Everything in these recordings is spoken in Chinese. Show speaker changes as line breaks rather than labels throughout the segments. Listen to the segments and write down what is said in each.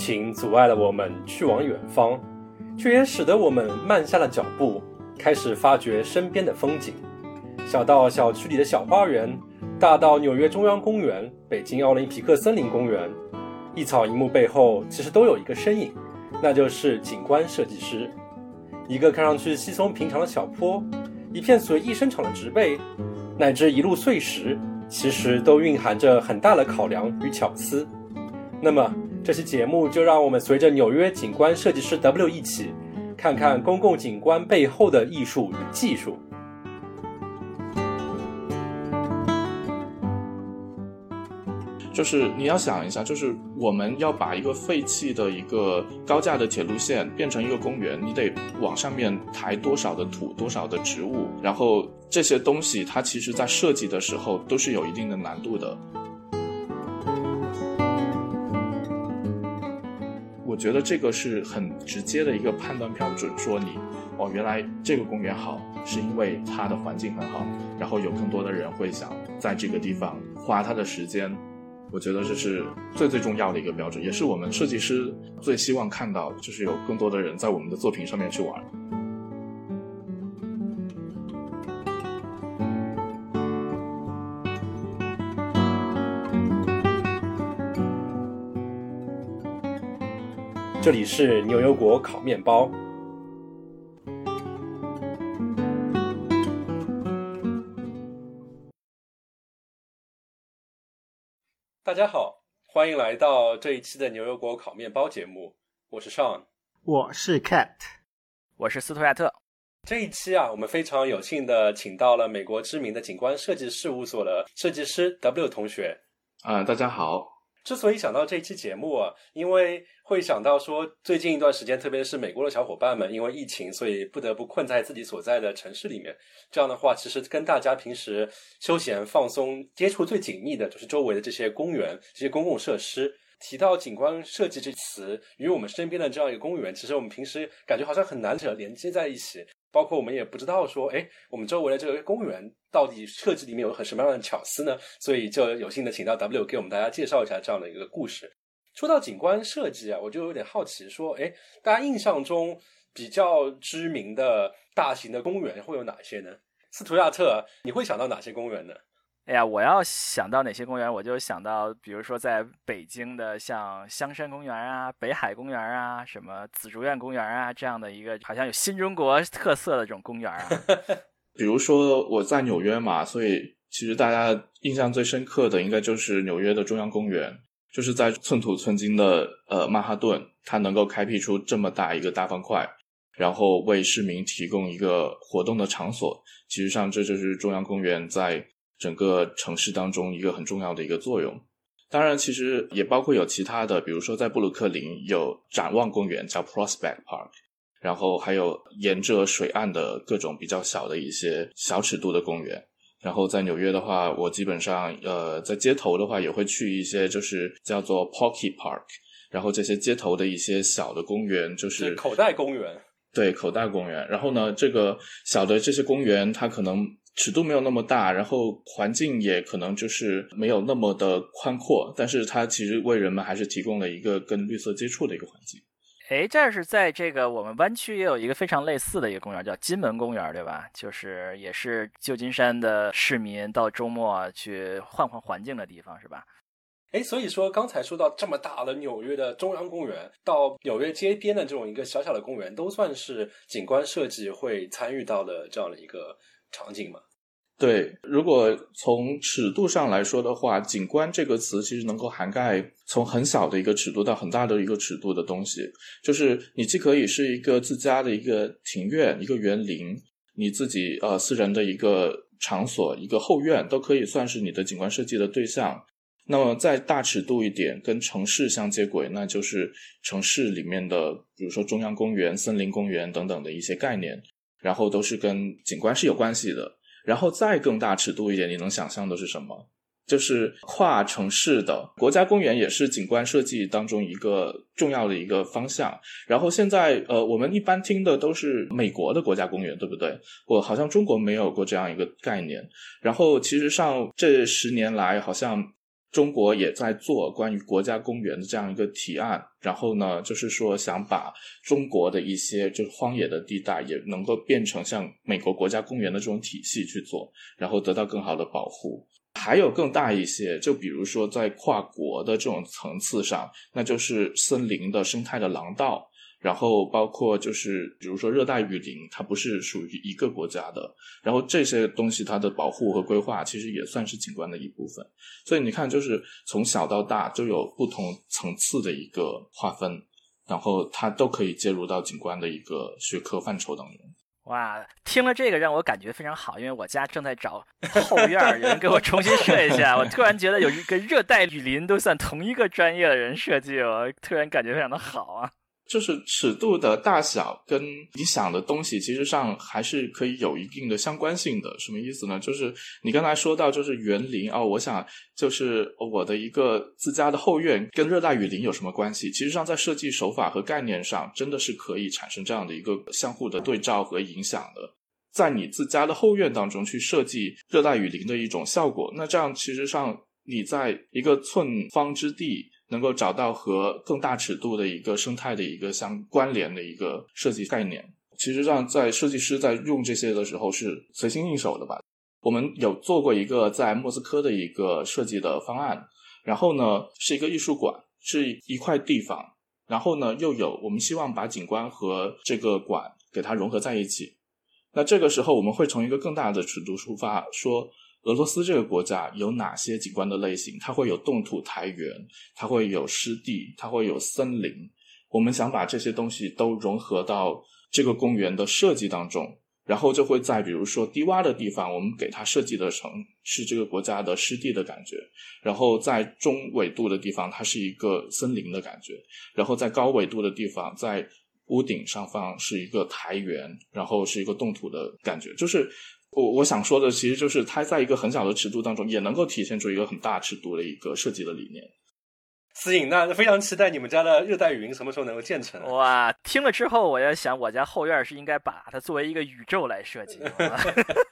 情阻碍了我们去往远方，却也使得我们慢下了脚步，开始发掘身边的风景。小到小区里的小花园，大到纽约中央公园、北京奥林匹克森林公园，一草一木背后其实都有一个身影，那就是景观设计师。一个看上去稀松平常的小坡，一片随意生长的植被，乃至一路碎石，其实都蕴含着很大的考量与巧思。那么，这期节目就让我们随着纽约景观设计师 W 一起，看看公共景观背后的艺术与技术。
就是你要想一下，就是我们要把一个废弃的一个高架的铁路线变成一个公园，你得往上面抬多少的土，多少的植物，然后这些东西它其实在设计的时候都是有一定的难度的。我觉得这个是很直接的一个判断标准，说你哦，原来这个公园好，是因为它的环境很好，然后有更多的人会想在这个地方花他的时间。我觉得这是最最重要的一个标准，也是我们设计师最希望看到，就是有更多的人在我们的作品上面去玩。
这里是牛油果烤面包。大家好，欢迎来到这一期的牛油果烤面包节目。我是 Sean，
我是 Cat，
我是斯图亚特。
这一期啊，我们非常有幸的请到了美国知名的景观设计事务所的设计师 W 同学。
啊，大家好。
之所以想到这期节目啊，因为会想到说，最近一段时间，特别是美国的小伙伴们，因为疫情，所以不得不困在自己所在的城市里面。这样的话，其实跟大家平时休闲放松接触最紧密的，就是周围的这些公园、这些公共设施。提到景观设计这词，与我们身边的这样一个公园，其实我们平时感觉好像很难扯连接在一起。包括我们也不知道说，哎，我们周围的这个公园到底设计里面有很什么样的巧思呢？所以就有幸的请到 W 给我们大家介绍一下这样的一个故事。说到景观设计啊，我就有点好奇，说，哎，大家印象中比较知名的大型的公园会有哪些呢？斯图亚特，你会想到哪些公园呢？
哎呀，我要想到哪些公园，我就想到，比如说在北京的像香山公园啊、北海公园啊、什么紫竹院公园啊这样的一个好像有新中国特色的这种公园啊。
比如说我在纽约嘛，所以其实大家印象最深刻的应该就是纽约的中央公园，就是在寸土寸金的呃曼哈顿，它能够开辟出这么大一个大方块，然后为市民提供一个活动的场所。其实上这就是中央公园在。整个城市当中一个很重要的一个作用，当然其实也包括有其他的，比如说在布鲁克林有展望公园叫 Prospect Park，然后还有沿着水岸的各种比较小的一些小尺度的公园。然后在纽约的话，我基本上呃在街头的话也会去一些就是叫做 Pocket Park，然后这些街头的一些小的公园就是
口袋公园，
对口袋公园。然后呢，这个小的这些公园它可能。尺度没有那么大，然后环境也可能就是没有那么的宽阔，但是它其实为人们还是提供了一个跟绿色接触的一个环境。
哎，这是在这个我们湾区也有一个非常类似的一个公园，叫金门公园，对吧？就是也是旧金山的市民到周末去换换环境的地方，是吧？
哎，所以说刚才说到这么大的纽约的中央公园，到纽约街边的这种一个小小的公园，都算是景观设计会参与到的这样的一个。场景嘛，
对。如果从尺度上来说的话，景观这个词其实能够涵盖从很小的一个尺度到很大的一个尺度的东西。就是你既可以是一个自家的一个庭院、一个园林，你自己呃私人的一个场所、一个后院，都可以算是你的景观设计的对象。那么再大尺度一点，跟城市相接轨，那就是城市里面的，比如说中央公园、森林公园等等的一些概念。然后都是跟景观是有关系的，然后再更大尺度一点，你能想象的是什么？就是跨城市的国家公园也是景观设计当中一个重要的一个方向。然后现在呃，我们一般听的都是美国的国家公园，对不对？我好像中国没有过这样一个概念。然后其实上这十年来，好像中国也在做关于国家公园的这样一个提案，然后呢，就是说想把中国的一些就是荒野的地带也能够变成像美国国家公园的这种体系去做，然后得到更好的保护。还有更大一些，就比如说在跨国的这种层次上，那就是森林的生态的廊道。然后包括就是，比如说热带雨林，它不是属于一个国家的。然后这些东西它的保护和规划，其实也算是景观的一部分。所以你看，就是从小到大就有不同层次的一个划分，然后它都可以介入到景观的一个学科范畴当中。
哇，听了这个让我感觉非常好，因为我家正在找后院，有人给我重新设一下。我突然觉得有一个热带雨林都算同一个专业的人设计，我突然感觉非常的好啊。
就是尺度的大小跟你想的东西，其实上还是可以有一定的相关性的。什么意思呢？就是你刚才说到，就是园林哦，我想就是我的一个自家的后院跟热带雨林有什么关系？其实上在设计手法和概念上，真的是可以产生这样的一个相互的对照和影响的。在你自家的后院当中去设计热带雨林的一种效果，那这样其实上你在一个寸方之地。能够找到和更大尺度的一个生态的一个相关联的一个设计概念，其实上在设计师在用这些的时候是随心应手的吧。我们有做过一个在莫斯科的一个设计的方案，然后呢是一个艺术馆，是一块地方，然后呢又有我们希望把景观和这个馆给它融合在一起。那这个时候我们会从一个更大的尺度出发说。俄罗斯这个国家有哪些景观的类型？它会有冻土台原，它会有湿地，它会有森林。我们想把这些东西都融合到这个公园的设计当中，然后就会在比如说低洼的地方，我们给它设计的成是这个国家的湿地的感觉；然后在中纬度的地方，它是一个森林的感觉；然后在高纬度的地方，在屋顶上方是一个台原，然后是一个冻土的感觉，就是。我我想说的其实就是它在一个很小的尺度当中，也能够体现出一个很大尺度的一个设计的理念。
思颖，那非常期待你们家的热带雨林什么时候能够建成？
哇，听了之后，我在想我家后院是应该把它作为一个宇宙来设计。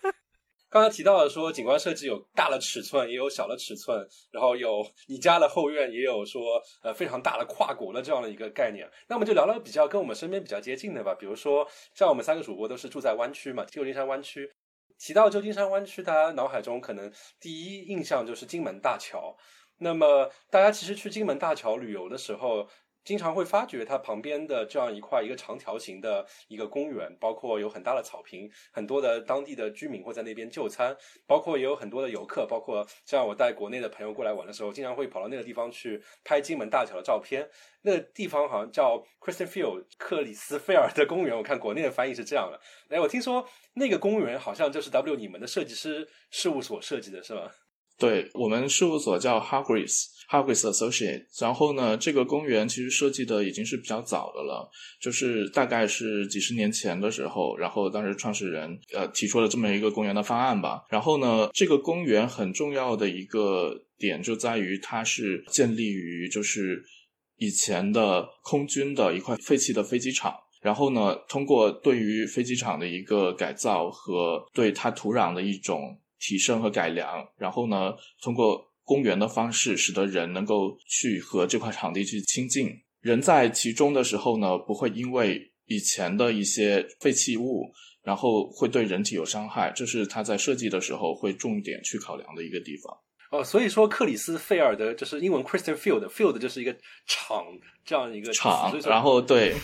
刚刚提到了说景观设计有大的尺寸，也有小的尺寸，然后有你家的后院，也有说呃非常大的跨国的这样的一个概念。那我们就聊聊比较跟我们身边比较接近的吧，比如说像我们三个主播都是住在湾区嘛，旧金山湾区。提到旧金山湾区，大家脑海中可能第一印象就是金门大桥。那么，大家其实去金门大桥旅游的时候，经常会发觉它旁边的这样一块一个长条形的一个公园，包括有很大的草坪，很多的当地的居民会在那边就餐，包括也有很多的游客，包括像我带国内的朋友过来玩的时候，经常会跑到那个地方去拍金门大桥的照片。那个地方好像叫 Kristen Field 克里斯菲尔的公园，我看国内的翻译是这样的。哎，我听说那个公园好像就是 W 你们的设计师事务所设计的，是吗？
对我们事务所叫 Hargreaves Harvest Associate，。然后呢，这个公园其实设计的已经是比较早的了，就是大概是几十年前的时候，然后当时创始人呃提出了这么一个公园的方案吧。然后呢，这个公园很重要的一个点就在于它是建立于就是。以前的空军的一块废弃的飞机场，然后呢，通过对于飞机场的一个改造和对它土壤的一种提升和改良，然后呢，通过公园的方式，使得人能够去和这块场地去亲近。人在其中的时候呢，不会因为以前的一些废弃物，然后会对人体有伤害，这是他在设计的时候会重点去考量的一个地方。
哦，所以说克里斯菲尔德就是英文 Christian Field，Field 就是一个场这样一个
场，然后对，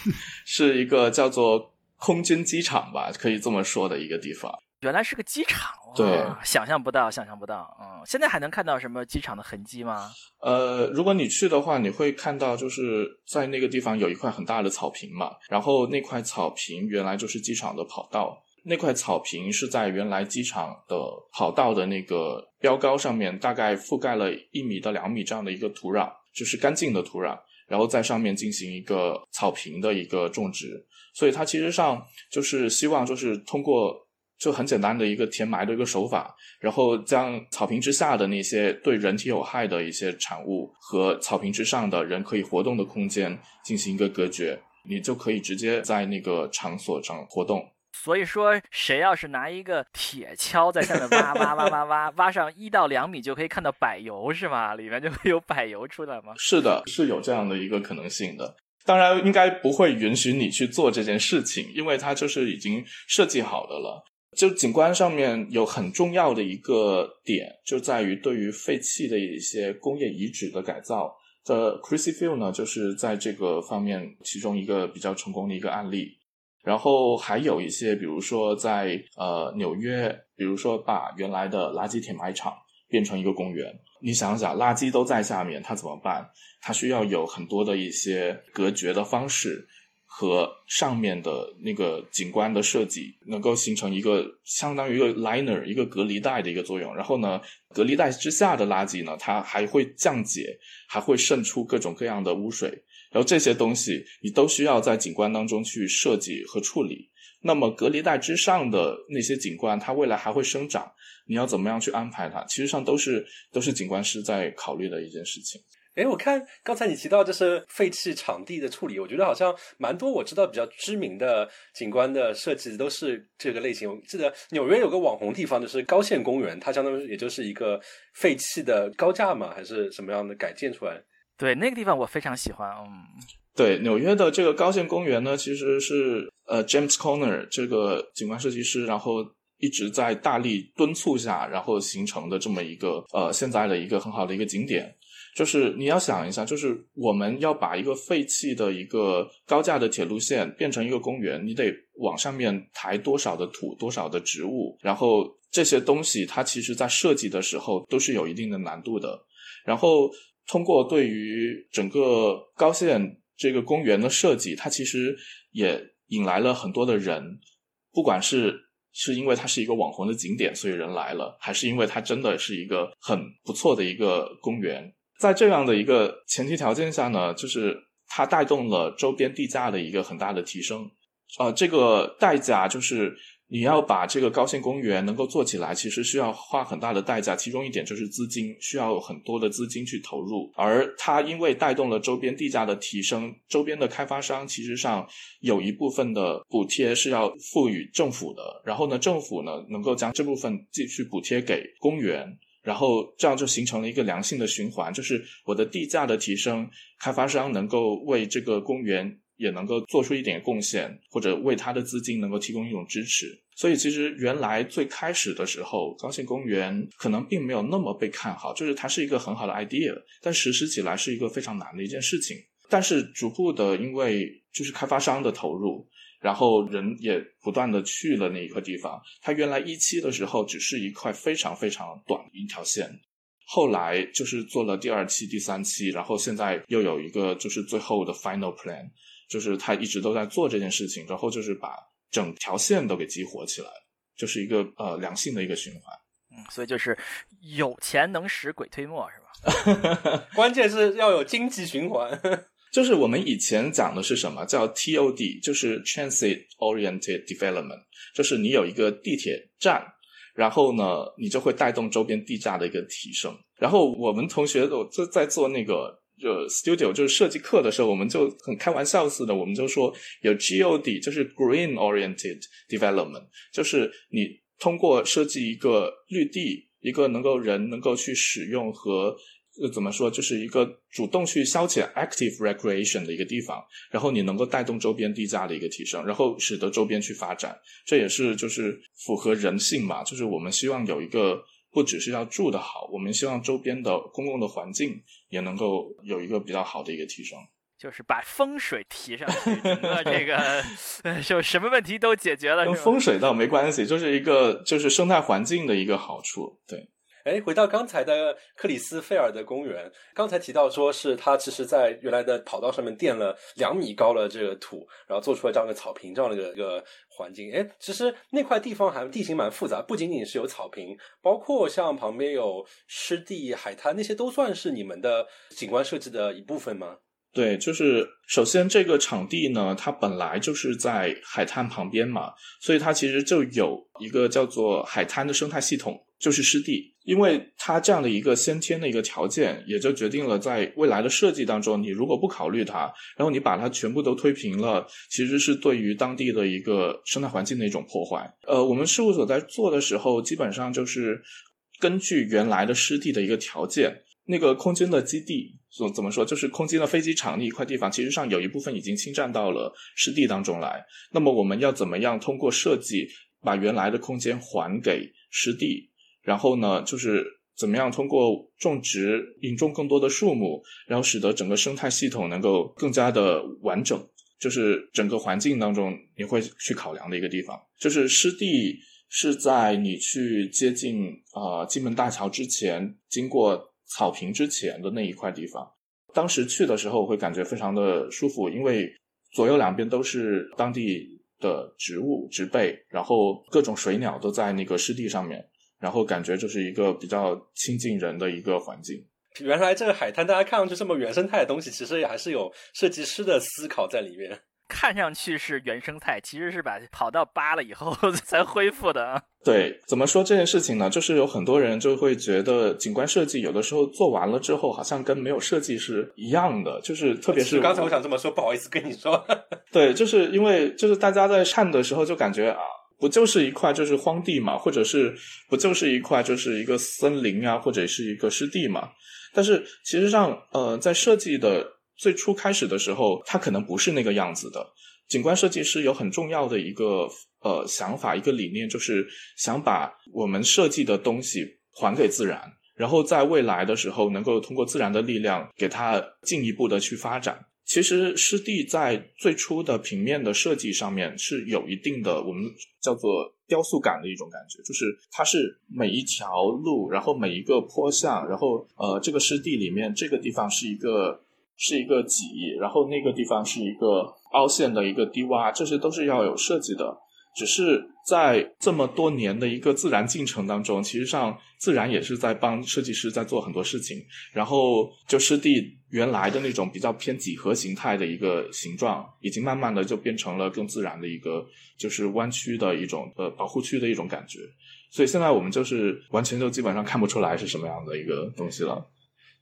是一个叫做空军机场吧，可以这么说的一个地方。
原来是个机场，
对，
想象不到，想象不到。嗯，现在还能看到什么机场的痕迹吗？
呃，如果你去的话，你会看到就是在那个地方有一块很大的草坪嘛，然后那块草坪原来就是机场的跑道。那块草坪是在原来机场的跑道的那个标高上面，大概覆盖了一米到两米这样的一个土壤，就是干净的土壤，然后在上面进行一个草坪的一个种植。所以它其实上就是希望就是通过就很简单的一个填埋的一个手法，然后将草坪之下的那些对人体有害的一些产物和草坪之上的人可以活动的空间进行一个隔绝，你就可以直接在那个场所上活动。
所以说，谁要是拿一个铁锹在下面挖挖挖挖挖，挖上一到两米就可以看到柏油，是吗？里面就会有柏油出来吗？
是的，是有这样的一个可能性的。当然，应该不会允许你去做这件事情，因为它就是已经设计好的了。就景观上面有很重要的一个点，就在于对于废弃的一些工业遗址的改造。的 Chrissy Field 呢，就是在这个方面其中一个比较成功的一个案例。然后还有一些，比如说在呃纽约，比如说把原来的垃圾填埋场变成一个公园。你想想，垃圾都在下面，它怎么办？它需要有很多的一些隔绝的方式。和上面的那个景观的设计能够形成一个相当于一个 liner 一个隔离带的一个作用，然后呢，隔离带之下的垃圾呢，它还会降解，还会渗出各种各样的污水，然后这些东西你都需要在景观当中去设计和处理。那么隔离带之上的那些景观，它未来还会生长，你要怎么样去安排它？其实上都是都是景观师在考虑的一件事情。
哎，我看刚才你提到就是废弃场地的处理，我觉得好像蛮多我知道比较知名的景观的设计都是这个类型。我记得纽约有个网红地方就是高线公园，它相当于也就是一个废弃的高架嘛，还是什么样的改建出来？
对，那个地方我非常喜欢。嗯，
对，纽约的这个高线公园呢，其实是呃 James Conner 这个景观设计师，然后一直在大力敦促下，然后形成的这么一个呃现在的一个很好的一个景点。就是你要想一下，就是我们要把一个废弃的一个高架的铁路线变成一个公园，你得往上面抬多少的土、多少的植物，然后这些东西它其实在设计的时候都是有一定的难度的。然后通过对于整个高线这个公园的设计，它其实也引来了很多的人，不管是是因为它是一个网红的景点，所以人来了，还是因为它真的是一个很不错的一个公园。在这样的一个前提条件下呢，就是它带动了周边地价的一个很大的提升。呃，这个代价就是你要把这个高线公园能够做起来，其实需要花很大的代价。其中一点就是资金，需要很多的资金去投入。而它因为带动了周边地价的提升，周边的开发商其实上有一部分的补贴是要赋予政府的。然后呢，政府呢能够将这部分继续补贴给公园。然后这样就形成了一个良性的循环，就是我的地价的提升，开发商能够为这个公园也能够做出一点贡献，或者为他的资金能够提供一种支持。所以其实原来最开始的时候，高新公园可能并没有那么被看好，就是它是一个很好的 idea，但实施起来是一个非常难的一件事情。但是逐步的，因为就是开发商的投入。然后人也不断的去了那一块地方。它原来一期的时候只是一块非常非常短的一条线，后来就是做了第二期、第三期，然后现在又有一个就是最后的 final plan，就是他一直都在做这件事情，然后就是把整条线都给激活起来，就是一个呃良性的一个循环。
嗯，所以就是有钱能使鬼推磨，是
吧？关键是要有经济循环。
就是我们以前讲的是什么叫 TOD，就是 Transit Oriented Development，就是你有一个地铁站，然后呢，你就会带动周边地价的一个提升。然后我们同学都就在做那个就 Studio，就是设计课的时候，我们就很开玩笑似的，我们就说有 GOD，就是 Green Oriented Development，就是你通过设计一个绿地，一个能够人能够去使用和。呃，怎么说，就是一个主动去消遣 （active recreation） 的一个地方，然后你能够带动周边地价的一个提升，然后使得周边去发展，这也是就是符合人性嘛，就是我们希望有一个不只是要住的好，我们希望周边的公共的环境也能够有一个比较好的一个提升，
就是把风水提上去，整个这个 就什么问题都解决了。
跟风水倒没关系，就是一个就是生态环境的一个好处，对。
哎，回到刚才的克里斯菲尔的公园，刚才提到说是他其实在原来的跑道上面垫了两米高的这个土，然后做出了这样的草坪这样的一个环境。哎，其实那块地方还地形蛮复杂，不仅仅是有草坪，包括像旁边有湿地、海滩那些都算是你们的景观设计的一部分吗？
对，就是首先这个场地呢，它本来就是在海滩旁边嘛，所以它其实就有一个叫做海滩的生态系统。就是湿地。因为它这样的一个先天的一个条件，也就决定了在未来的设计当中，你如果不考虑它，然后你把它全部都推平了，其实是对于当地的一个生态环境的一种破坏。呃，我们事务所在做的时候，基本上就是根据原来的湿地的一个条件，那个空军的基地，怎怎么说，就是空军的飞机场那一块地方，其实上有一部分已经侵占到了湿地当中来。那么我们要怎么样通过设计把原来的空间还给湿地？然后呢，就是怎么样通过种植引种更多的树木，然后使得整个生态系统能够更加的完整，就是整个环境当中你会去考量的一个地方。就是湿地是在你去接近啊金门大桥之前，经过草坪之前的那一块地方。当时去的时候会感觉非常的舒服，因为左右两边都是当地的植物植被，然后各种水鸟都在那个湿地上面。然后感觉就是一个比较亲近人的一个环境。
原来这个海滩，大家看上去这么原生态的东西，其实也还是有设计师的思考在里面。
看上去是原生态，其实是把跑道扒了以后 才恢复的。
对，怎么说这件事情呢？就是有很多人就会觉得景观设计有的时候做完了之后，好像跟没有设计是一样的。就是特别是
刚才我想这么说，不好意思跟你说。
对，就是因为就是大家在看的时候就感觉啊。不就是一块就是荒地嘛，或者是不就是一块就是一个森林啊，或者是一个湿地嘛？但是其实上，呃，在设计的最初开始的时候，它可能不是那个样子的。景观设计师有很重要的一个呃想法，一个理念，就是想把我们设计的东西还给自然，然后在未来的时候，能够通过自然的力量给它进一步的去发展。其实湿地在最初的平面的设计上面是有一定的我们叫做雕塑感的一种感觉，就是它是每一条路，然后每一个坡向，然后呃这个湿地里面这个地方是一个是一个脊，然后那个地方是一个凹陷的一个低洼，这些都是要有设计的。只是在这么多年的一个自然进程当中，其实上自然也是在帮设计师在做很多事情。然后就湿地原来的那种比较偏几何形态的一个形状，已经慢慢的就变成了更自然的一个，就是弯曲的一种呃保护区的一种感觉。所以现在我们就是完全就基本上看不出来是什么样的一个东西了。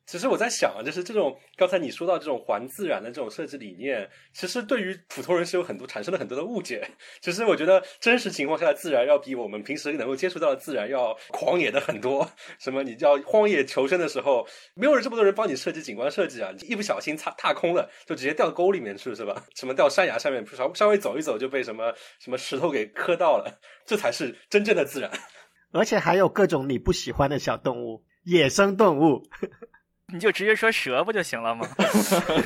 其实我在想啊，就是这种刚才你说到这种环自然的这种设计理念，其实对于普通人是有很多产生了很多的误解。其实我觉得真实情况下的自然要比我们平时能够接触到的自然要狂野的很多。什么你叫荒野求生的时候，没有人这么多人帮你设计景观设计啊，一不小心踏踏空了，就直接掉沟里面去是吧？什么掉山崖下面，稍稍微走一走就被什么什么石头给磕到了，这才是真正的自然。
而且还有各种你不喜欢的小动物，野生动物。
你就直接说蛇不就行了吗？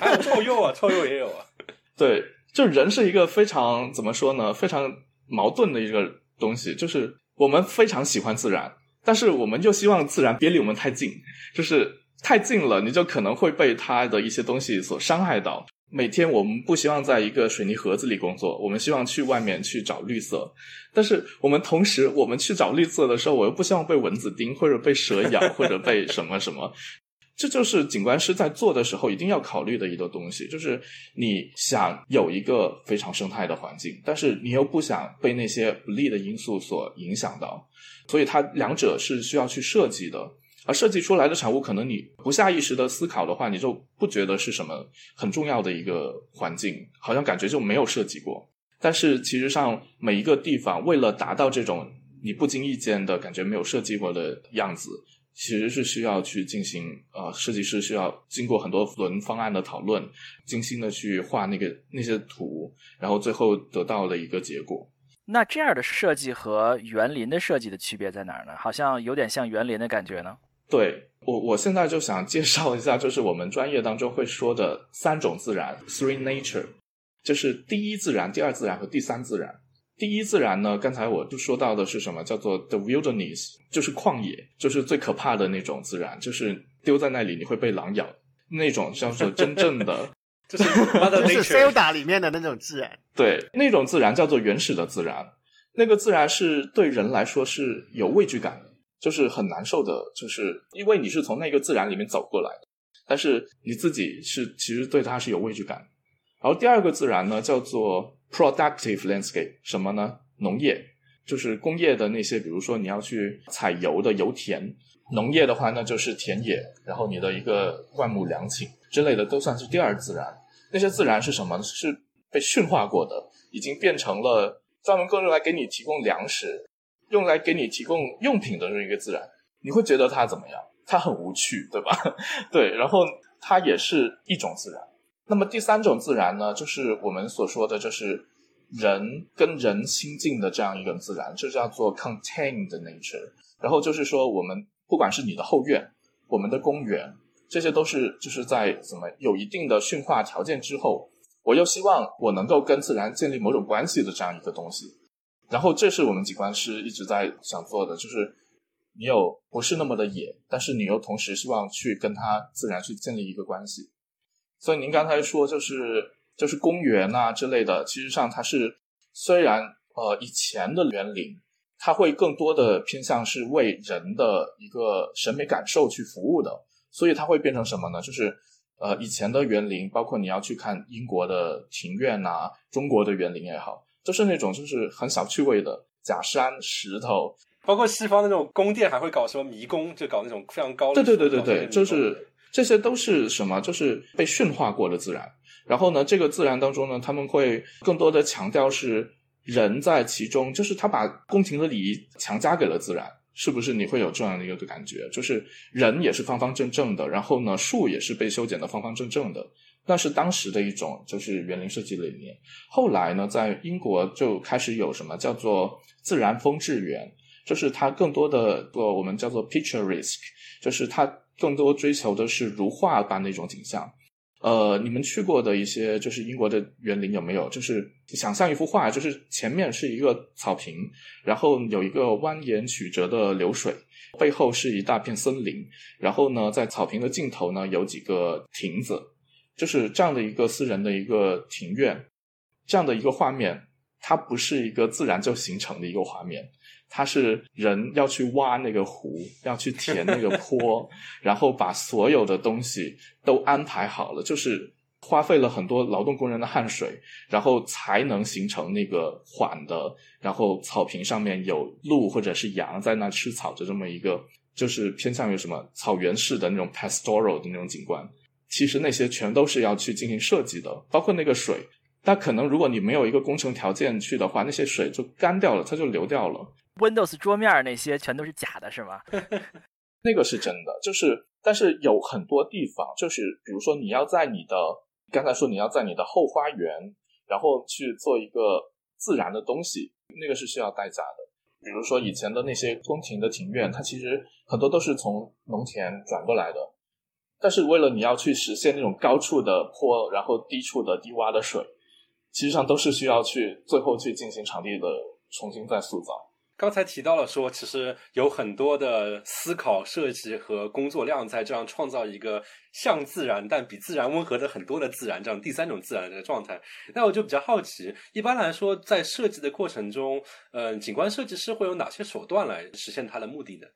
还 有臭鼬啊，臭鼬也有啊。
对，就人是一个非常怎么说呢？非常矛盾的一个东西。就是我们非常喜欢自然，但是我们又希望自然别离我们太近。就是太近了，你就可能会被它的一些东西所伤害到。每天我们不希望在一个水泥盒子里工作，我们希望去外面去找绿色。但是我们同时，我们去找绿色的时候，我又不希望被蚊子叮，或者被蛇咬，或者被什么什么。这就是景观师在做的时候一定要考虑的一个东西，就是你想有一个非常生态的环境，但是你又不想被那些不利的因素所影响到，所以它两者是需要去设计的。而设计出来的产物，可能你不下意识的思考的话，你就不觉得是什么很重要的一个环境，好像感觉就没有设计过。但是其实上每一个地方，为了达到这种你不经意间的感觉没有设计过的样子。其实是需要去进行，呃，设计师需要经过很多轮方案的讨论，精心的去画那个那些图，然后最后得到了一个结果。
那这样的设计和园林的设计的区别在哪儿呢？好像有点像园林的感觉呢。
对我，我现在就想介绍一下，就是我们专业当中会说的三种自然 （three nature），就是第一自然、第二自然和第三自然。第一自然呢？刚才我就说到的是什么？叫做 the wilderness，就是旷野，就是最可怕的那种自然，就是丢在那里你会被狼咬那种，叫做真正的，
就是 就是《
Zelda》里面的那种自然。
对，那种自然叫做原始的自然，那个自然是对人来说是有畏惧感的，就是很难受的，就是因为你是从那个自然里面走过来的，但是你自己是其实对它是有畏惧感。然后第二个自然呢，叫做。Productive landscape 什么呢？农业，就是工业的那些，比如说你要去采油的油田；农业的话，那就是田野，然后你的一个万亩良禽之类的，都算是第二自然。那些自然是什么？是被驯化过的，已经变成了专门用来给你提供粮食、用来给你提供用品的这一个自然。你会觉得它怎么样？它很无趣，对吧？对，然后它也是一种自然。那么第三种自然呢，就是我们所说的，就是人跟人亲近的这样一个自然，这叫做 contained nature。然后就是说，我们不管是你的后院、我们的公园，这些都是就是在怎么有一定的驯化条件之后，我又希望我能够跟自然建立某种关系的这样一个东西。然后这是我们景观师一直在想做的，就是你有不是那么的野，但是你又同时希望去跟它自然去建立一个关系。所以您刚才说就是就是公园啊之类的，其实上它是虽然呃以前的园林，它会更多的偏向是为人的一个审美感受去服务的，所以它会变成什么呢？就是呃以前的园林，包括你要去看英国的庭院啊，中国的园林也好，都是那种就是很小趣味的假山石头，
包括西方那种宫殿还会搞什么迷宫，就搞那种非常高
的。对对对对对，就是。这些都是什么？就是被驯化过的自然。然后呢，这个自然当中呢，他们会更多的强调是人在其中，就是他把宫廷的礼仪强加给了自然，是不是？你会有这样的一个感觉，就是人也是方方正正的，然后呢，树也是被修剪的方方正正的。那是当时的一种就是园林设计理念。后来呢，在英国就开始有什么叫做自然风致园，就是它更多的做我们叫做 picturesque，就是它。更多追求的是如画般的一种景象，呃，你们去过的一些就是英国的园林有没有？就是想象一幅画，就是前面是一个草坪，然后有一个蜿蜒曲折的流水，背后是一大片森林，然后呢，在草坪的尽头呢有几个亭子，就是这样的一个私人的一个庭院，这样的一个画面，它不是一个自然就形成的一个画面。他是人要去挖那个湖，要去填那个 坡，然后把所有的东西都安排好了，就是花费了很多劳动工人的汗水，然后才能形成那个缓的，然后草坪上面有鹿或者是羊在那吃草的这么一个，就是偏向于什么草原式的那种 pastoral 的那种景观。其实那些全都是要去进行设计的，包括那个水，但可能如果你没有一个工程条件去的话，那些水就干掉了，它就流掉了。
Windows 桌面那些全都是假的，是吗？
那个是真的，就是，但是有很多地方，就是比如说你要在你的刚才说你要在你的后花园，然后去做一个自然的东西，那个是需要代价的。比如说以前的那些宫廷的庭院，它其实很多都是从农田转过来的，但是为了你要去实现那种高处的坡，然后低处的低洼的水，其实上都是需要去最后去进行场地的重新再塑造。
刚才提到了说，其实有很多的思考、设计和工作量在这样创造一个像自然但比自然温和的很多的自然这样第三种自然的状态。那我就比较好奇，一般来说在设计的过程中，嗯，景观设计师会有哪些手段来实现它的目的呢？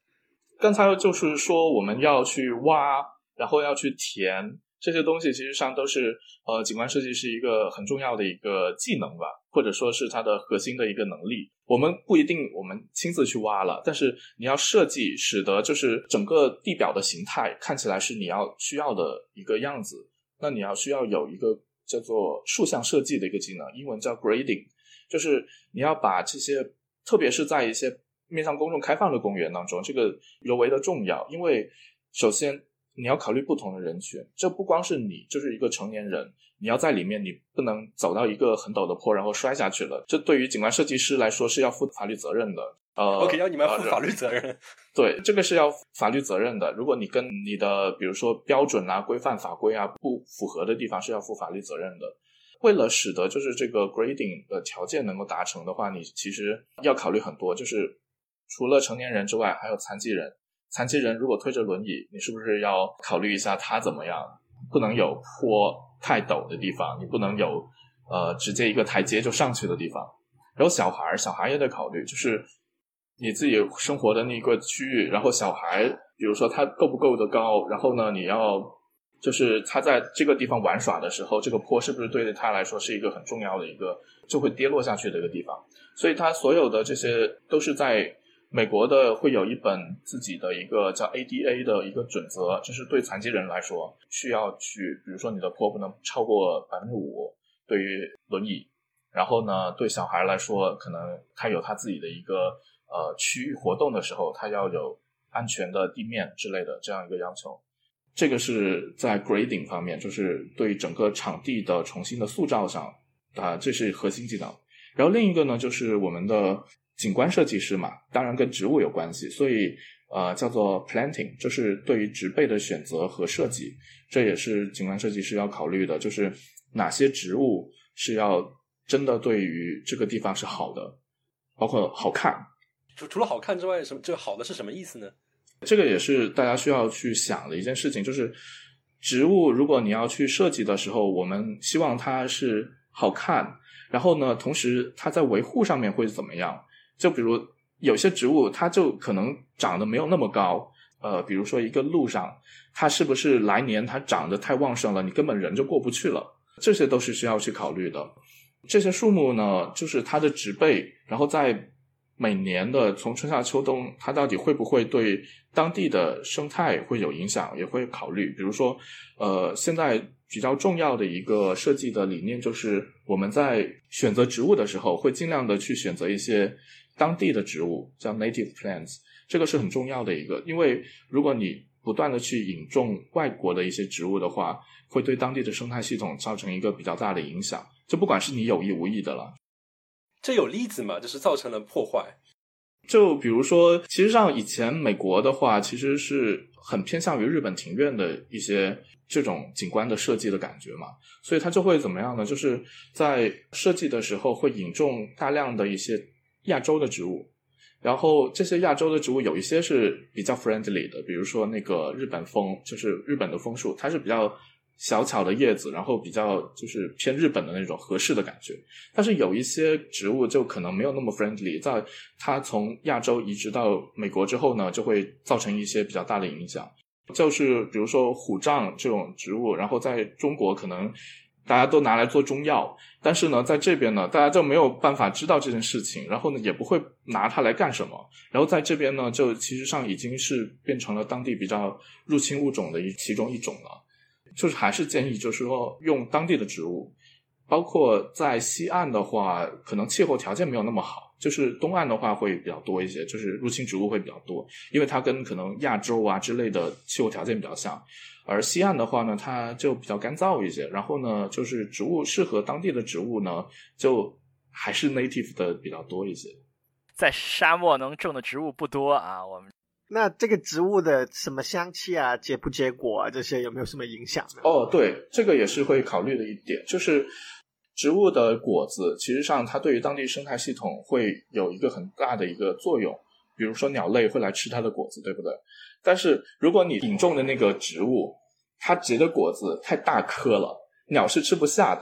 刚才就是说我们要去挖，然后要去填。这些东西其实上都是呃，景观设计是一个很重要的一个技能吧，或者说是它的核心的一个能力。我们不一定我们亲自去挖了，但是你要设计，使得就是整个地表的形态看起来是你要需要的一个样子。那你要需要有一个叫做竖向设计的一个技能，英文叫 grading，就是你要把这些，特别是在一些面向公众开放的公园当中，这个尤为的重要，因为首先。你要考虑不同的人群，这不光是你，就是一个成年人，你要在里面，你不能走到一个很陡的坡，然后摔下去了。这对于景观设计师来说是要负法律责任的。呃
，OK，要你们负法律责任。
对，这个是要法律责任的。如果你跟你的比如说标准啊、规范法规啊不符合的地方，是要负法律责任的。为了使得就是这个 grading 的条件能够达成的话，你其实要考虑很多，就是除了成年人之外，还有残疾人。残疾人如果推着轮椅，你是不是要考虑一下他怎么样？不能有坡太陡的地方，你不能有呃直接一个台阶就上去的地方。然后小孩，小孩也得考虑，就是你自己生活的那个区域，然后小孩，比如说他够不够的高，然后呢，你要就是他在这个地方玩耍的时候，这个坡是不是对他来说是一个很重要的一个就会跌落下去的一个地方？所以他所有的这些都是在美国的会有一本自己的一个叫 ADA 的一个准则，就是对残疾人来说需要去，比如说你的坡不能超过百分之五，对于轮椅，然后呢，对小孩来说，可能他有他自己的一个呃区域活动的时候，他要有安全的地面之类的这样一个要求。这个是在 grading 方面，就是对整个场地的重新的塑造上啊，这是核心技能。然后另一个呢，就是我们的景观设计师嘛，当然跟植物有关系，所以呃叫做 planting，就是对于植被的选择和设计，这也是景观设计师要考虑的，就是哪些植物是要真的对于这个地方是好的，包括好看。
除除了好看之外，什么这个好的是什么意思呢？
这个也是大家需要去想的一件事情，就是植物如果你要去设计的时候，我们希望它是好看，然后呢，同时它在维护上面会怎么样？就比如有些植物，它就可能长得没有那么高，呃，比如说一个路上，它是不是来年它长得太旺盛了，你根本人就过不去了？这些都是需要去考虑的。这些树木呢，就是它的植被，然后在每年的从春夏秋冬，它到底会不会对当地的生态会有影响，也会考虑。比如说，呃，现在比较重要的一个设计的理念就是，我们在选择植物的时候，会尽量的去选择一些当地的植物，叫 native plants。这个是很重要的一个，因为如果你不断的去引种外国的一些植物的话，会对当地的生态系统造成一个比较大的影响。就不管是你有意无意的了。
这有例子吗？就是造成了破坏。
就比如说，其实上以前美国的话，其实是很偏向于日本庭院的一些这种景观的设计的感觉嘛，所以它就会怎么样呢？就是在设计的时候会引种大量的一些亚洲的植物，然后这些亚洲的植物有一些是比较 friendly 的，比如说那个日本枫，就是日本的枫树，它是比较小巧的叶子，然后比较就是偏日本的那种合适的感觉。但是有一些植物就可能没有那么 friendly，在它从亚洲移植到美国之后呢，就会造成一些比较大的影响。就是比如说虎杖这种植物，然后在中国可能大家都拿来做中药，但是呢，在这边呢，大家就没有办法知道这件事情，然后呢，也不会拿它来干什么。然后在这边呢，就其实上已经是变成了当地比较入侵物种的一其中一种了。就是还是建议，就是说用当地的植物，包括在西岸的话，可能气候条件没有那么好，就是东岸的话会比较多一些，就是入侵植物会比较多，因为它跟可能亚洲啊之类的气候条件比较像。而西岸的话呢，它就比较干燥一些，然后呢，就是植物适合当地的植物呢，就还是 native 的比较多一些。
在沙漠能种的植物不多啊，我们
那这个植物的什么香气啊、结不结果啊，这些有没有什么影响呢？
哦，对，这个也是会考虑的一点，就是植物的果子，其实上它对于当地生态系统会有一个很大的一个作用。比如说鸟类会来吃它的果子，对不对？但是如果你引种的那个植物，它结的果子太大颗了，鸟是吃不下的，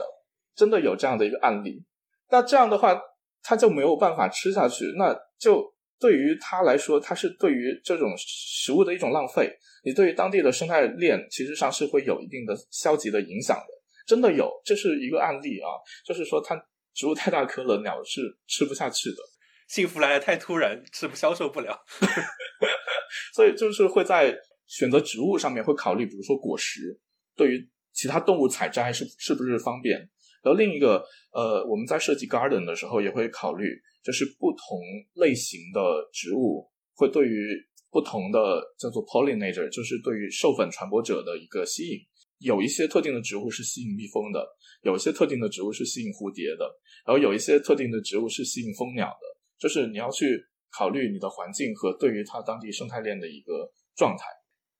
真的有这样的一个案例。那这样的话，它就没有办法吃下去，那就对于它来说，它是对于这种食物的一种浪费。你对于当地的生态链，其实上是会有一定的消极的影响的。真的有，这是一个案例啊，就是说它植物太大颗了，鸟是吃不下去的。
幸福来的太突然，吃不消受不了。
所以就是会在选择植物上面会考虑，比如说果实对于其他动物采摘是是不是方便。然后另一个呃，我们在设计 garden 的时候也会考虑，就是不同类型的植物会对于不同的叫做 pollinator，就是对于授粉传播者的一个吸引。有一些特定的植物是吸引蜜蜂的，有一些特定的植物是吸引蝴蝶的，然后有一些特定的植物是吸引蜂鸟的。就是你要去考虑你的环境和对于它当地生态链的一个状态。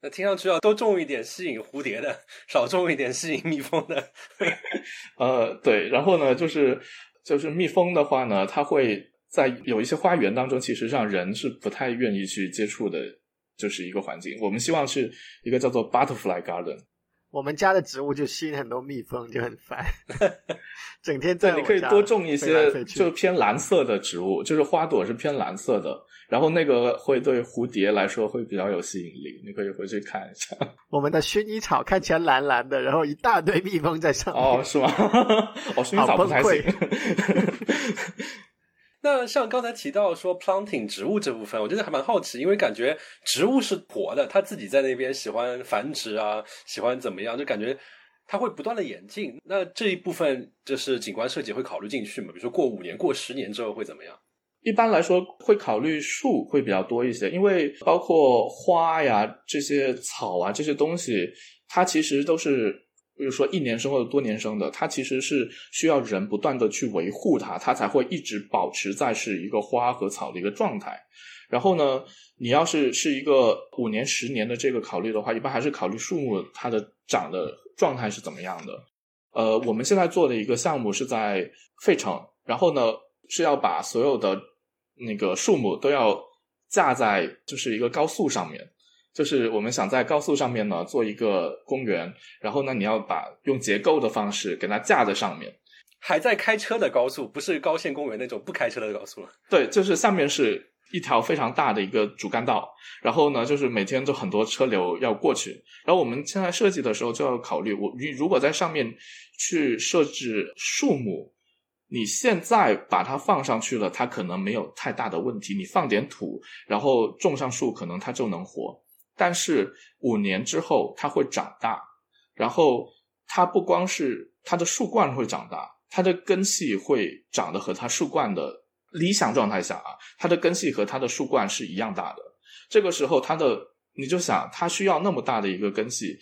那听上去要多种一点吸引蝴蝶的，少种一点吸引蜜蜂的。
呃，对，然后呢，就是就是蜜蜂的话呢，它会在有一些花园当中，其实让人是不太愿意去接触的，就是一个环境。我们希望是一个叫做 butterfly garden。
我们家的植物就吸引很多蜜蜂，就很烦，整天在
对，你可以多种一些就偏蓝色的植物，就是花朵是偏蓝色的，然后那个会对蝴蝶来说会比较有吸引力，你可以回去看一下。
我们的薰衣草看起来蓝蓝的，然后一大堆蜜蜂在上面。
哦，是吗？哦，薰衣草不太行。
那像刚才提到说 planting 植物这部分，我觉得还蛮好奇，因为感觉植物是活的，它自己在那边喜欢繁殖啊，喜欢怎么样，就感觉它会不断的演进。那这一部分就是景观设计会考虑进去嘛？比如说过五年、过十年之后会怎么样？
一般来说会考虑树会比较多一些，因为包括花呀、这些草啊这些东西，它其实都是。比如说一年生或者多年生的，它其实是需要人不断的去维护它，它才会一直保持在是一个花和草的一个状态。然后呢，你要是是一个五年、十年的这个考虑的话，一般还是考虑树木它的长的状态是怎么样的。呃，我们现在做的一个项目是在费城，然后呢是要把所有的那个树木都要架在就是一个高速上面。就是我们想在高速上面呢做一个公园，然后呢你要把用结构的方式给它架在上面，
还在开车的高速，不是高线公园那种不开车的高速了。
对，就是上面是一条非常大的一个主干道，然后呢就是每天都很多车流要过去，然后我们现在设计的时候就要考虑，我你如果在上面去设置树木，你现在把它放上去了，它可能没有太大的问题，你放点土，然后种上树，可能它就能活。但是五年之后，它会长大，然后它不光是它的树冠会长大，它的根系会长得和它树冠的理想状态下啊，它的根系和它的树冠是一样大的。这个时候，它的你就想，它需要那么大的一个根系，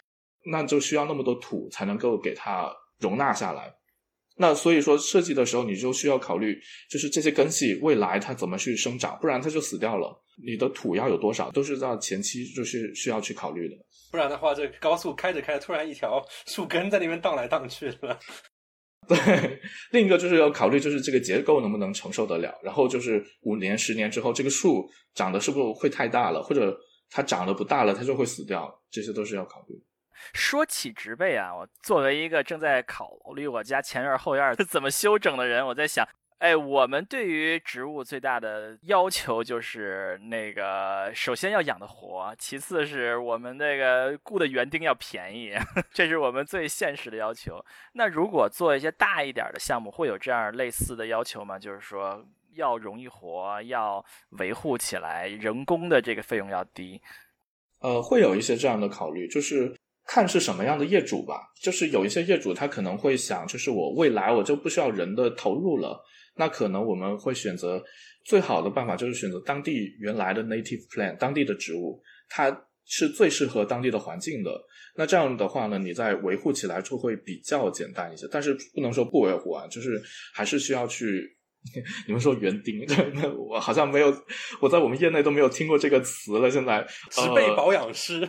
那就需要那么多土才能够给它容纳下来。那所以说设计的时候，你就需要考虑，就是这些根系未来它怎么去生长，不然它就死掉了。你的土要有多少，都是到前期就是需要去考虑的。
不然的话，这高速开着开着，突然一条树根在那边荡来荡去的。
对，另一个就是要考虑，就是这个结构能不能承受得了。然后就是五年、十年之后，这个树长得是不是会太大了，或者它长得不大了，它就会死掉。这些都是要考虑。
说起植被啊，我作为一个正在考虑我家前院后院 怎么修整的人，我在想，哎，我们对于植物最大的要求就是那个，首先要养得活，其次是我们那个雇的园丁要便宜，这是我们最现实的要求。那如果做一些大一点的项目，会有这样类似的要求吗？就是说要容易活，要维护起来，人工的这个费用要低。
呃，会有一些这样的考虑，就是。看是什么样的业主吧，就是有一些业主他可能会想，就是我未来我就不需要人的投入了，那可能我们会选择最好的办法就是选择当地原来的 native plant，当地的植物，它是最适合当地的环境的。那这样的话呢，你在维护起来就会比较简单一些，但是不能说不维护啊，就是还是需要去。你们说园丁，我好像没有，我在我们业内都没有听过这个词了。现在
植被保养师。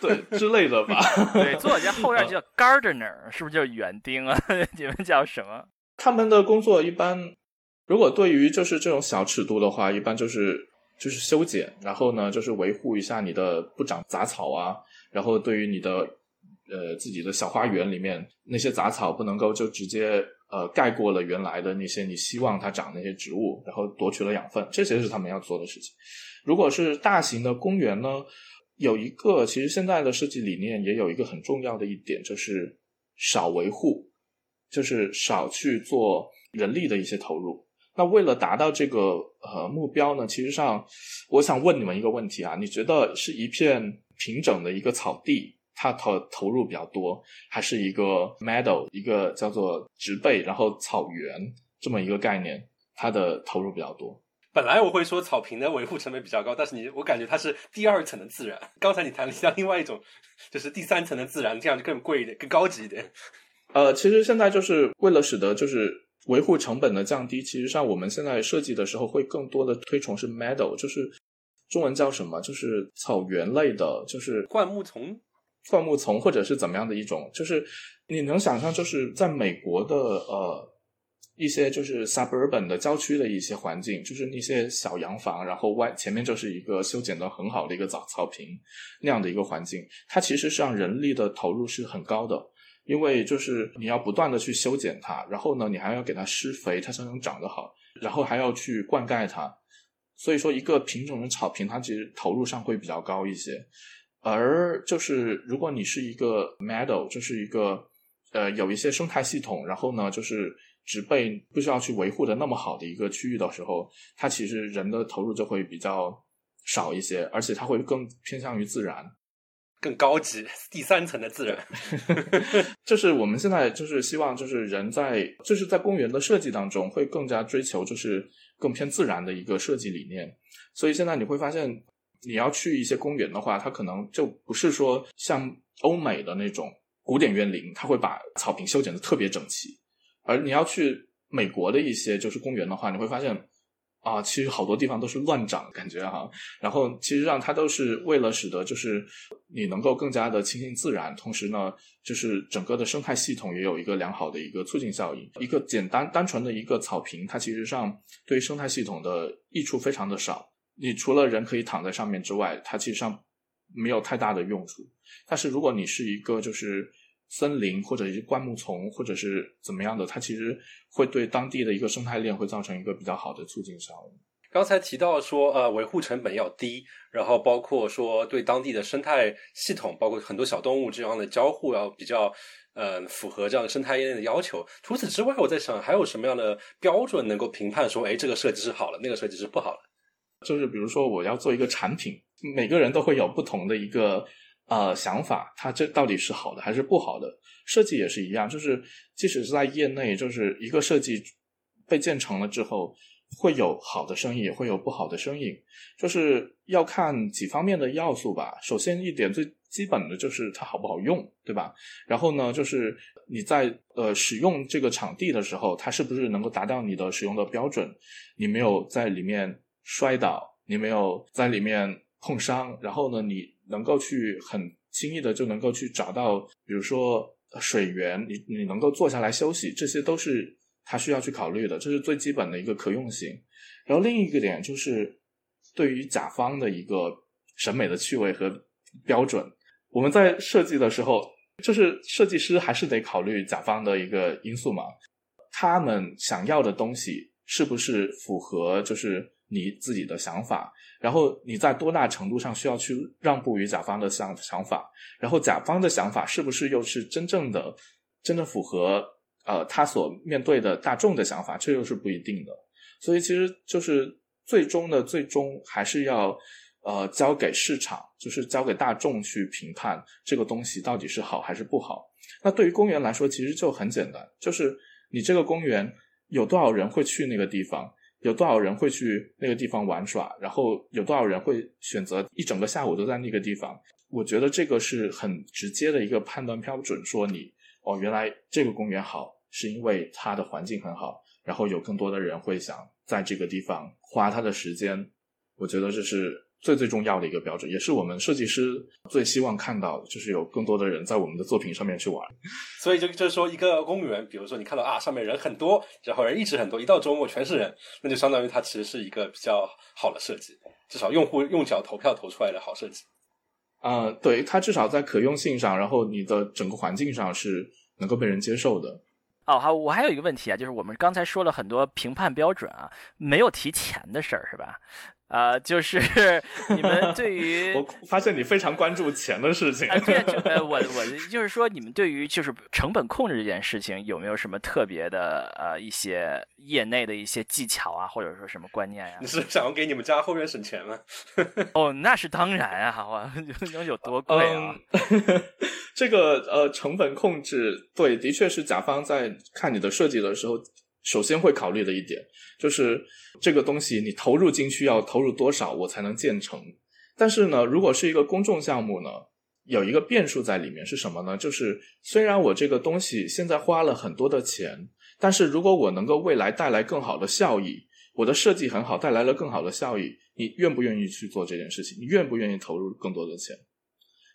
对之类的吧，
对，做我家后院叫 gardener，是不是叫园丁啊？你们叫什么？
他们的工作一般，如果对于就是这种小尺度的话，一般就是就是修剪，然后呢就是维护一下你的不长杂草啊，然后对于你的呃自己的小花园里面那些杂草不能够就直接呃盖过了原来的那些你希望它长那些植物，然后夺取了养分，这些是他们要做的事情。如果是大型的公园呢？有一个，其实现在的设计理念也有一个很重要的一点，就是少维护，就是少去做人力的一些投入。那为了达到这个呃目标呢，其实上我想问你们一个问题啊，你觉得是一片平整的一个草地，它投投入比较多，还是一个 meadow，一个叫做植被，然后草原这么一个概念，它的投入比较多？
本来我会说草坪的维护成本比较高，但是你我感觉它是第二层的自然。刚才你谈了一下另外一种，就是第三层的自然，这样就更贵一点，更高级一点。
呃，其实现在就是为了使得就是维护成本的降低，其实上我们现在设计的时候会更多的推崇是 meadow，就是中文叫什么？就是草原类的，就是
灌木丛、
灌木丛或者是怎么样的一种？就是你能想象，就是在美国的呃。一些就是 suburban 的郊区的一些环境，就是那些小洋房，然后外前面就是一个修剪的很好的一个草草坪那样的一个环境，它其实上人力的投入是很高的，因为就是你要不断的去修剪它，然后呢，你还要给它施肥，它才能长得好，然后还要去灌溉它，所以说一个品种的草坪，它其实投入上会比较高一些。而就是如果你是一个 meadow，就是一个呃有一些生态系统，然后呢就是植被不需要去维护的那么好的一个区域的时候，它其实人的投入就会比较少一些，而且它会更偏向于自然。
更高级第三层的自然，
就是我们现在就是希望，就是人在就是在公园的设计当中会更加追求，就是更偏自然的一个设计理念。所以现在你会发现，你要去一些公园的话，它可能就不是说像欧美的那种古典园林，它会把草坪修剪的特别整齐，而你要去美国的一些就是公园的话，你会发现。啊，其实好多地方都是乱长，感觉哈。然后其实上它都是为了使得就是你能够更加的亲近自然，同时呢，就是整个的生态系统也有一个良好的一个促进效应。一个简单单纯的一个草坪，它其实上对于生态系统的益处非常的少。你除了人可以躺在上面之外，它其实上没有太大的用处。但是如果你是一个就是森林或者是灌木丛或者是怎么样的，它其实。会对当地的一个生态链会造成一个比较好的促进效应。
刚才提到说，呃，维护成本要低，然后包括说对当地的生态系统，包括很多小动物这样的交互要比较，呃，符合这样的生态链的要求。除此之外，我在想还有什么样的标准能够评判说，哎，这个设计是好了，那个设计是不好了？
就是比如说，我要做一个产品，每个人都会有不同的一个呃想法，它这到底是好的还是不好的？设计也是一样，就是即使是在业内，就是一个设计被建成了之后，会有好的声音，也会有不好的声音，就是要看几方面的要素吧。首先一点最基本的就是它好不好用，对吧？然后呢，就是你在呃使用这个场地的时候，它是不是能够达到你的使用的标准？你没有在里面摔倒，你没有在里面碰伤，然后呢，你能够去很轻易的就能够去找到，比如说。水源，你你能够坐下来休息，这些都是他需要去考虑的，这是最基本的一个可用性。然后另一个点就是对于甲方的一个审美的趣味和标准，我们在设计的时候，就是设计师还是得考虑甲方的一个因素嘛，他们想要的东西是不是符合就是你自己的想法。然后你在多大程度上需要去让步于甲方的想想法？然后甲方的想法是不是又是真正的、真的符合呃他所面对的大众的想法？这又是不一定的。所以其实就是最终的最终还是要呃交给市场，就是交给大众去评判这个东西到底是好还是不好。那对于公园来说，其实就很简单，就是你这个公园有多少人会去那个地方。有多少人会去那个地方玩耍？然后有多少人会选择一整个下午都在那个地方？我觉得这个是很直接的一个判断标准。说你哦，原来这个公园好，是因为它的环境很好，然后有更多的人会想在这个地方花他的时间。我觉得这是。最最重要的一个标准，也是我们设计师最希望看到，就是有更多的人在我们的作品上面去玩。
所以就就是说，一个公园，比如说你看到啊，上面人很多，然后人一直很多，一到周末全是人，那就相当于它其实是一个比较好的设计，至少用户用脚投票投出来的好设计。
啊，对，它至少在可用性上，然后你的整个环境上是能够被人接受的。
哦，好，我还有一个问题啊，就是我们刚才说了很多评判标准啊，没有提钱的事儿，是吧？啊，就是 你们对于
我发现你非常关注钱的事情。
对，呃，我我就是说，你们对于就是成本控制这件事情，有没有什么特别的呃一些业内的一些技巧啊，或者说什么观念呀？
你是想要给你们家后院省钱吗？
哦，那是当然啊，哇，能有多贵啊？
这个呃，成本控制，对，的确是甲方在看你的设计的时候。首先会考虑的一点就是这个东西你投入进去要投入多少我才能建成。但是呢，如果是一个公众项目呢，有一个变数在里面是什么呢？就是虽然我这个东西现在花了很多的钱，但是如果我能够未来带来更好的效益，我的设计很好，带来了更好的效益，你愿不愿意去做这件事情？你愿不愿意投入更多的钱？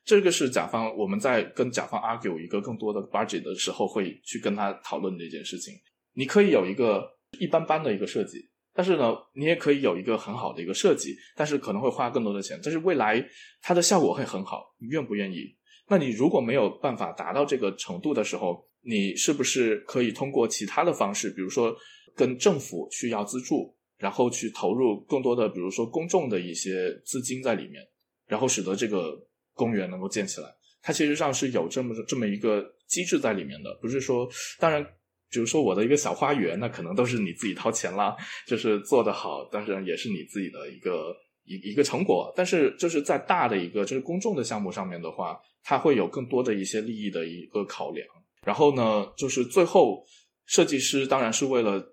这个是甲方我们在跟甲方 argue 一个更多的 budget 的时候会去跟他讨论这件事情。你可以有一个一般般的一个设计，但是呢，你也可以有一个很好的一个设计，但是可能会花更多的钱，但是未来它的效果会很好，你愿不愿意？那你如果没有办法达到这个程度的时候，你是不是可以通过其他的方式，比如说跟政府去要资助，然后去投入更多的，比如说公众的一些资金在里面，然后使得这个公园能够建起来。它其实上是有这么这么一个机制在里面的，不是说，当然，比如说我的一个小花园，那可能都是你自己掏钱啦，就是做得好，当然也是你自己的一个一一个成果。但是就是在大的一个就是公众的项目上面的话，它会有更多的一些利益的一个考量。然后呢，就是最后设计师当然是为了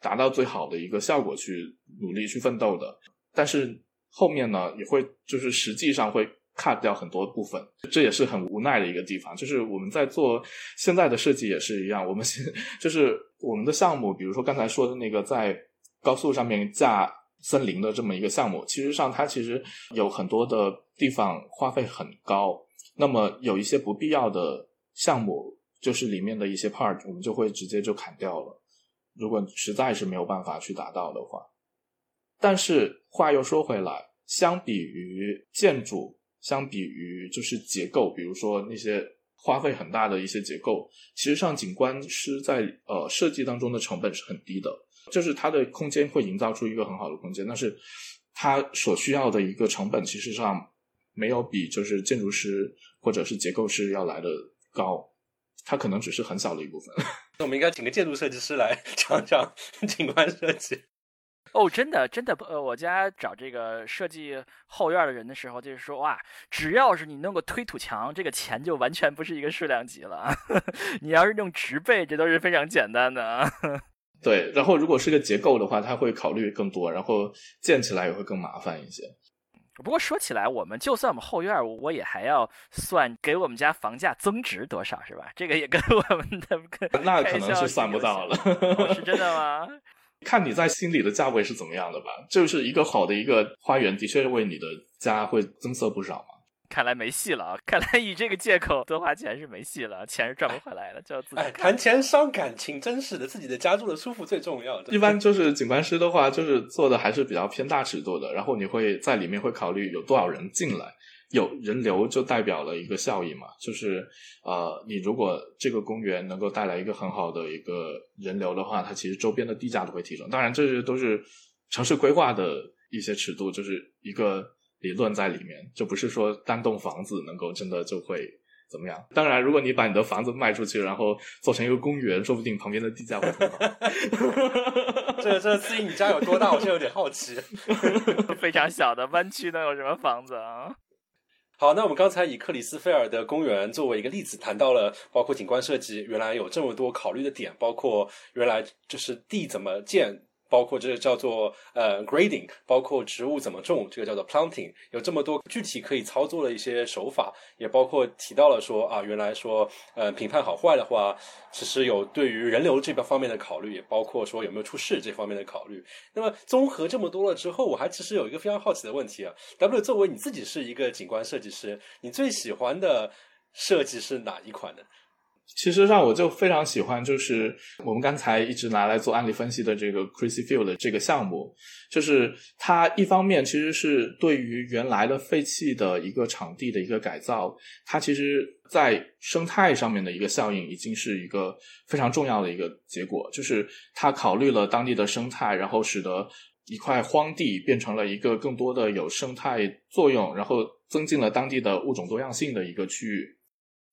达到最好的一个效果去努力去奋斗的，但是后面呢也会就是实际上会。Cut 掉很多部分，这也是很无奈的一个地方。就是我们在做现在的设计也是一样，我们现 就是我们的项目，比如说刚才说的那个在高速上面架森林的这么一个项目，其实上它其实有很多的地方花费很高，那么有一些不必要的项目，就是里面的一些 part，我们就会直接就砍掉了。如果实在是没有办法去达到的话，但是话又说回来，相比于建筑。相比于就是结构，比如说那些花费很大的一些结构，其实上景观师在呃设计当中的成本是很低的，就是它的空间会营造出一个很好的空间，但是它所需要的一个成本，其实上没有比就是建筑师或者是结构师要来的高，它可能只是很小的一部分。
那我们应该请个建筑设计师来 讲讲景观设计。
哦，真的，真的，呃，我家找这个设计后院的人的时候，就是说，哇，只要是你弄个推土墙，这个钱就完全不是一个数量级了。你要是用植被，这都是非常简单的。
对，然后如果是个结构的话，他会考虑更多，然后建起来也会更麻烦一些。
不过说起来，我们就算我们后院，我也还要算给我们家房价增值多少，是吧？这个也跟我们的
那可能是算不到了。
是真的吗？
看你在心里的价位是怎么样的吧，就是一个好的一个花园，的确为你的家会增色不少嘛。
看来没戏了啊！看来以这个借口多花钱是没戏了，钱是赚不回来了，就要自己。
哎，谈钱伤感情，真是的自己的家住的舒服最重要。
一般就是景观师的话，就是做的还是比较偏大尺度的，然后你会在里面会考虑有多少人进来。有人流就代表了一个效益嘛，就是呃，你如果这个公园能够带来一个很好的一个人流的话，它其实周边的地价都会提升。当然，这些都是城市规划的一些尺度，就是一个理论在里面，就不是说单栋房子能够真的就会怎么样。当然，如果你把你的房子卖出去，然后做成一个公园，说不定旁边的地价会很高。
这这司仪，你家有多大？我现在有点好奇。
非常小的湾区能有什么房子啊？
好，那我们刚才以克里斯菲尔的公园作为一个例子，谈到了包括景观设计，原来有这么多考虑的点，包括原来就是地怎么建。包括这个叫做呃 grading，包括植物怎么种，这个叫做 planting，有这么多具体可以操作的一些手法，也包括提到了说啊，原来说呃评判好坏的话，其实有对于人流这个方面的考虑，也包括说有没有出事这方面的考虑。那么综合这么多了之后，我还其实有一个非常好奇的问题啊，W 作为你自己是一个景观设计师，你最喜欢的设计是哪一款呢？
其实上，我就非常喜欢，就是我们刚才一直拿来做案例分析的这个 Crazy Field 这个项目，就是它一方面其实是对于原来的废弃的一个场地的一个改造，它其实在生态上面的一个效应已经是一个非常重要的一个结果，就是它考虑了当地的生态，然后使得一块荒地变成了一个更多的有生态作用，然后增进了当地的物种多样性的一个区域。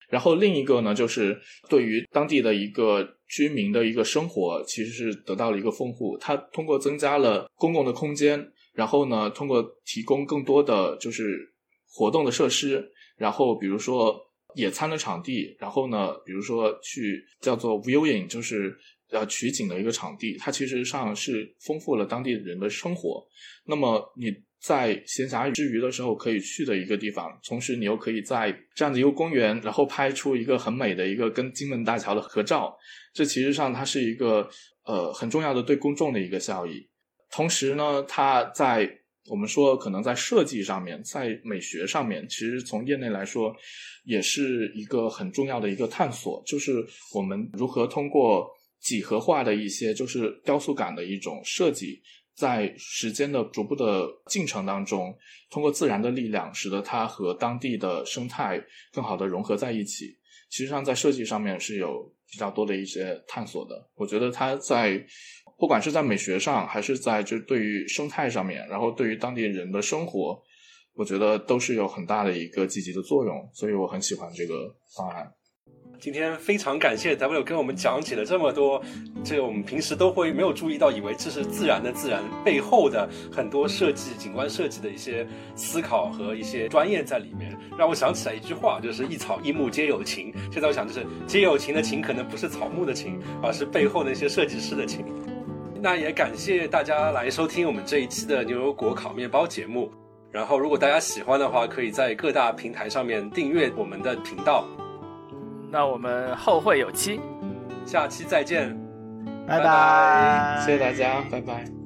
然后另一个呢，就是对于当地的一个居民的一个生活，其实是得到了一个丰富。它通过增加了公共的空间，然后呢，通过提供更多的就是活动的设施，然后比如说野餐的场地，然后呢，比如说去叫做 viewing，就是呃取景的一个场地，它其实上是丰富了当地人的生活。那么你。在闲暇之余的时候可以去的一个地方，同时你又可以在这样的一个公园，然后拍出一个很美的一个跟金门大桥的合照。这其实上它是一个呃很重要的对公众的一个效益。同时呢，它在我们说可能在设计上面，在美学上面，其实从业内来说也是一个很重要的一个探索，就是我们如何通过几何化的一些就是雕塑感的一种设计。在时间的逐步的进程当中，通过自然的力量，使得它和当地的生态更好的融合在一起。其实上，在设计上面是有比较多的一些探索的。我觉得它在不管是在美学上，还是在就对于生态上面，然后对于当地人的生活，我觉得都是有很大的一个积极的作用，所以我很喜欢这个方案。
今天非常感谢 W 跟我们讲解了这么多，这我们平时都会没有注意到，以为这是自然的自然背后的很多设计、景观设计的一些思考和一些专业在里面，让我想起来一句话，就是一草一木皆有情。现在我想，就是皆有情的情，可能不是草木的情，而是背后的一些设计师的情。那也感谢大家来收听我们这一期的牛油果烤面包节目。然后，如果大家喜欢的话，可以在各大平台上面订阅我们的频道。
那我们后会有期，
下期再见，
拜
拜。拜
拜，
谢谢大家，拜拜。